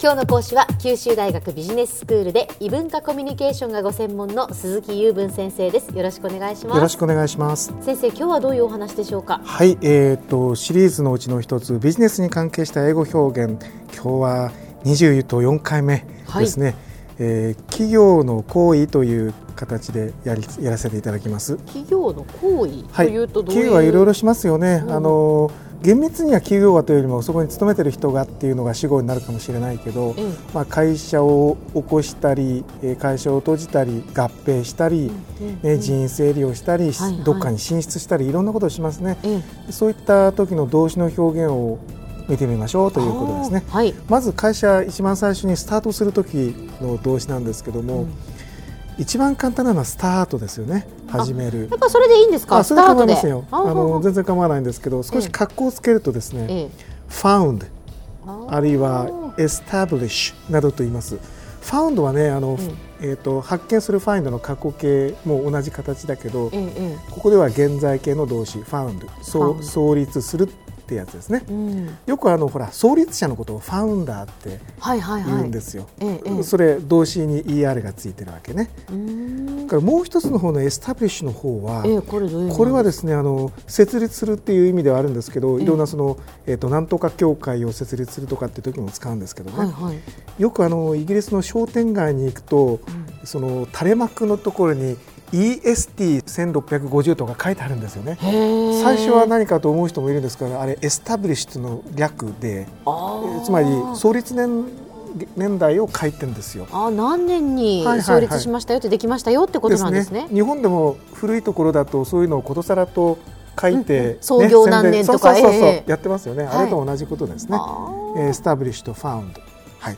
今日の講師は九州大学ビジネススクールで異文化コミュニケーションがご専門の鈴木雄文先生です。よろしくお願いします。よろしくお願いします。先生今日はどういうお話でしょうか？はいえーと、シリーズのうちの一つビジネスに関係した英語表現。今日は20と4回目ですね、はい、えー、企業の行為という形でやりやらせていただきます。企業の行為というとはい、企業はいろいろしますよね、うん、あの厳密には企業がというよりもそこに勤めてる人がっていうのが主語になるかもしれないけど、うん、まあ、会社を起こしたり会社を閉じたり合併したり、うん、人員整理をしたり、はいはい、どっかに進出したりいろんなことをしますね、そういった時の動詞の表現を見てみましょうということですね、はい、まず会社一番最初にスタートする時の動詞なんですけども、うん一番簡単なのはスタートですよね。始める。やっぱそれでいいんですか？あそれ構いますよ。あの全然構わないんですけど少し格好をつけるとですね、ええ、found あるいは establish などと言います。found はねあの、うん、えーと、発見する find の過去形も同じ形だけど、え、ここでは現在形の動詞 found 創立するってやつですね、うん、よくあのほら創立者のことをファウンダーって言うんですよ、それ動詞に ER がついてるわけね。からもう一つの方のエスタブリッシュの方は、えー、これこれはですねあの設立するっていう意味ではあるんですけど、いろんなその、えーと、なんとか協会を設立するとかっていう時も使うんですけどね、はいはい、よくあのイギリスの商店街に行くと、うん、その垂れ幕のところに EST1650 とか書いてあるんですよね。最初は何かと思う人もいるんですがあれエスタブリッシュの略で。つまり創立年年代を書いてるんですよ。あ何年に創立しましたよってできましたよってことなんですね。すね。日本でも古いところだとそういうのをことさらと書いて、ね、創業何年とか。そうそうそう、えー、やってますよね、あれと同じことですね。 establish と found。はい。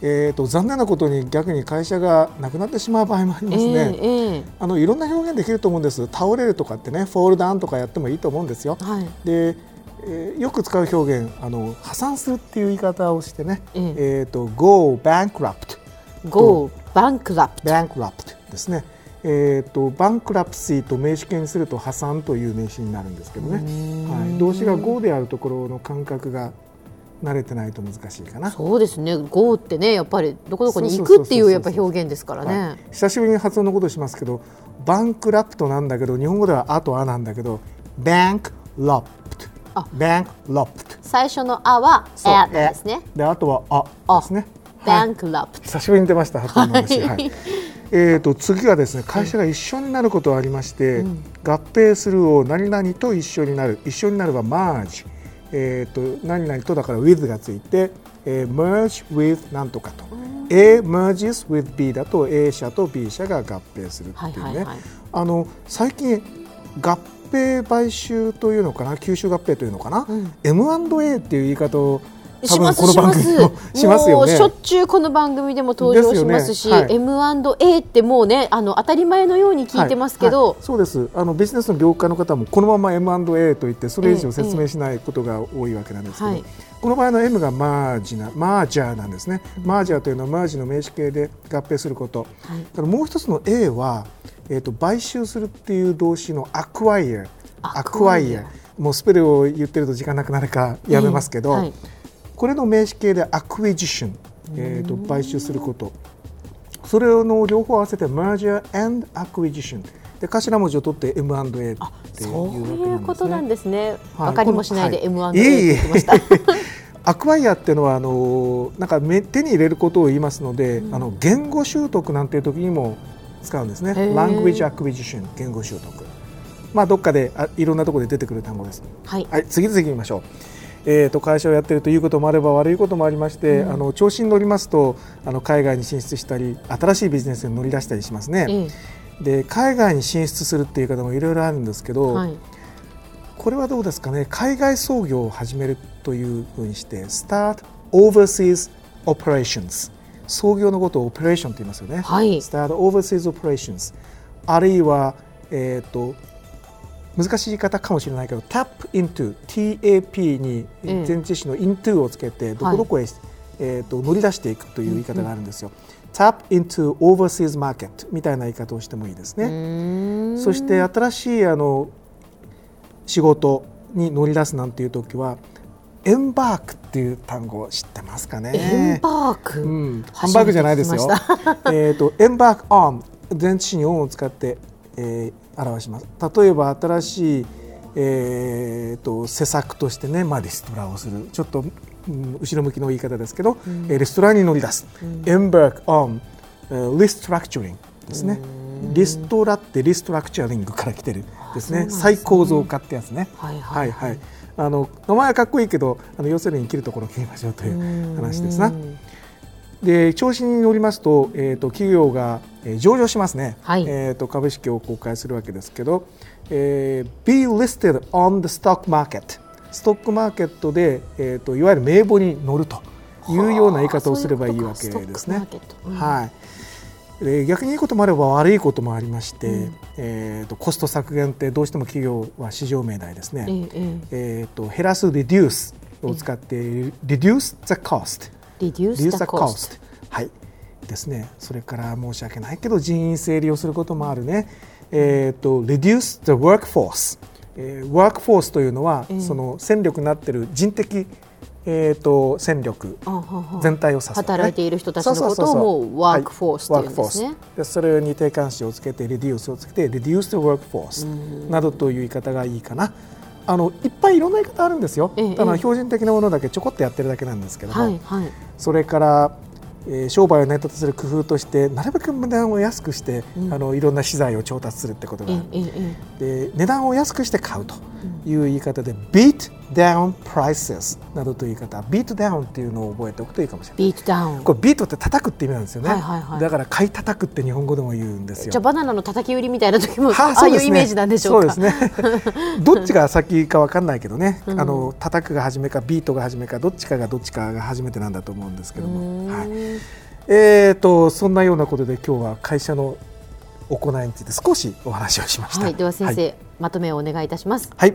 えーと、残念なことに逆に会社がなくなってしまう場合もありますね、えーえー、あのいろんな表現できると思うんです。倒れるとかってね fall down とかやってもいいと思うんですよ、はい、でえー、よく使う表現あの破産するっていう言い方をしてね、えー、えーと go bankrupt go bankrupt bankrupt ですね。えーと、バンクラプシーと名詞形にすると破産という名詞になるんですけどね、はい、動詞が go であるところの感覚が慣れてないと難しいかな。そうですね。GO ってねやっぱりどこどこに行くっていうやっぱ表現ですからね、はい、久しぶりに発音のことしますけどバンクラプトなんだけど日本語ではあとあなんだけどバンクラプトバンクラプト最初のあはあですね。であとはあですね。バンクラプト、久しぶりに出ました発音の話、はい、えーと、次はですね会社が一緒になることがありまして、うん、合併するを何々と一緒になる。一緒になるはマージえーと、何々とだから with がついて、えー、merge with なんとかと、A merges with B だと A 社と B 社が合併するっていうね、あの最近合併買収というのかな吸収合併というのかな、うん、M&A っていう言い方を多分この番組します。よね。しょっちゅうこの番組でも登場しますし、ね。はい、M&A ってもうねあの当たり前のように聞いてますけど、はい。はい、そうです。あのビジネスの業界の方もこのまま M&A と言ってそれ以上説明しないことが多いわけなんですけど、ええ、この場合の M がマージなマージャーなんですね、マージャーというのはマージの名詞形で合併すること、はい、もう一つの A は、えーと、買収するっていう動詞のアクワイア。Acquire。もうスペルを言ってると時間なくなるかやめますけど、はいこれの名詞形で acquisition、えーと、買収することそれの両方合わせて merger and acquisition で頭文字を取って M&A っていうわけなんですね。そういうことなんですね。わ、はい、かりもしないで M&A って言ってました。acquire っていうのはあのなんか手に入れることを言いますので、うん、あの言語習得なんていう時にも使うんですね。language acquisition 言語習得。まあどっかであいろんなところで出てくる単語です。はい。はい、次々見ましょう。えーと、会社をやっているということもあれば悪いこともありまして、うん、あの調子に乗りますとあの海外に進出したり新しいビジネスに乗り出したりしますね。で海外に進出するっていう方もいろいろあるんですけど、はい、これはどうですかね？海外創業を始めるというふうにして Start Overseas Operations 創業のことをオペレーションと言いますよね。はい、Start Overseas Operations あるいは、えーと難しい言い方かもしれないけど tap into TAP に前置詞の into をつけてどこどこへ、えー、と乗り出していくという言い方があるんですよ。tap into overseas market みたいな言い方をしてもいいですね。そして新しいあの仕事に乗り出すなんていう時はエンバークっていう単語を知ってますかね。エンバーク、うん、ハンバーグじゃないですよ。えっとエンバークオン前置詞にオンを使って、えー、表します。例えば新しいえーと、施策としてね、まあ、リストラをする。ちょっと、うん、後ろ向きの言い方ですけど、うん、レストランに乗り出す、うん、embark on、uh, restructuring ですね。リストラってリストラクチャリングから来てるですね、ね、再構造化ってやつね。はいはい、はいはい、あの名前はかっこいいけどあの要するに生きるところを切りましょうという話ですな。で調子に乗りますと,、えーと、企業が、えー、上場しますね、はい、えーと、株式を公開するわけですけど、えー、be listed on the stock market ストックマーケットで、えーと、いわゆる名簿に乗るというような言い方をすればいいわけですね。うん、はい。で逆にいいこともあれば悪いこともありまして、うん、えーと、コスト削減ってどうしても企業は市場命題ですね、えー、えーと減らす reduce を使って、えー、reduce the cost reduce the cost はいですね。それから申し訳ないけど人員整理をすることもあるね。えーと、reduce the workforce、えー、ワークフォースというのは、えー、その戦力になっている人的、えーと、戦力。全体を指す、ね、働いている人たちのことをもうワークフォースとい。うんですね、でそれに定冠詞をつけて reduce をつけて reduce the workforce などという言い方がいいかな。あのいっぱいいろんな言い方あるんですよ、ええ、ただ標準的なものだけちょこっとやってるだけなんですけども、はいはい、それからえー、商売を成り立たせる工夫としてなるべく値段を安くして、うん、あのいろんな資材を調達するってことがある、で値段を安くして買うという言い方で、うん、beat down prices などという言い方。beat down っていうのを覚えておくといいかもしれない。Beat down これビートって叩くって意味なんですよね、はいはいはい、だから買い叩くって日本語でも言うんですよ。じゃあバナナの叩き売りみたいな時も、はあ、あいうイメージなんでしょうか。そうですね。どっちが先か分かんないけどね、うん、あの叩くが初めかビートが初めかどっちかがどっちかが初めてなんだと思うんですけども。はいえーと、そんなようなことで今日は会社の行いについて少しお話をしました。はい、では先生、はい、まとめをお願いいたします。はい、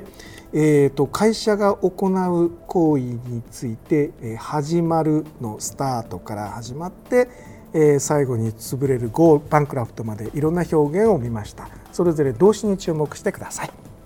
えーと、会社が行う行為について、えー、始まるのスタートから始まって、えー、最後に潰れるゴーバンクラフトまでいろんな表現を見ました。それぞれ動詞に注目してください。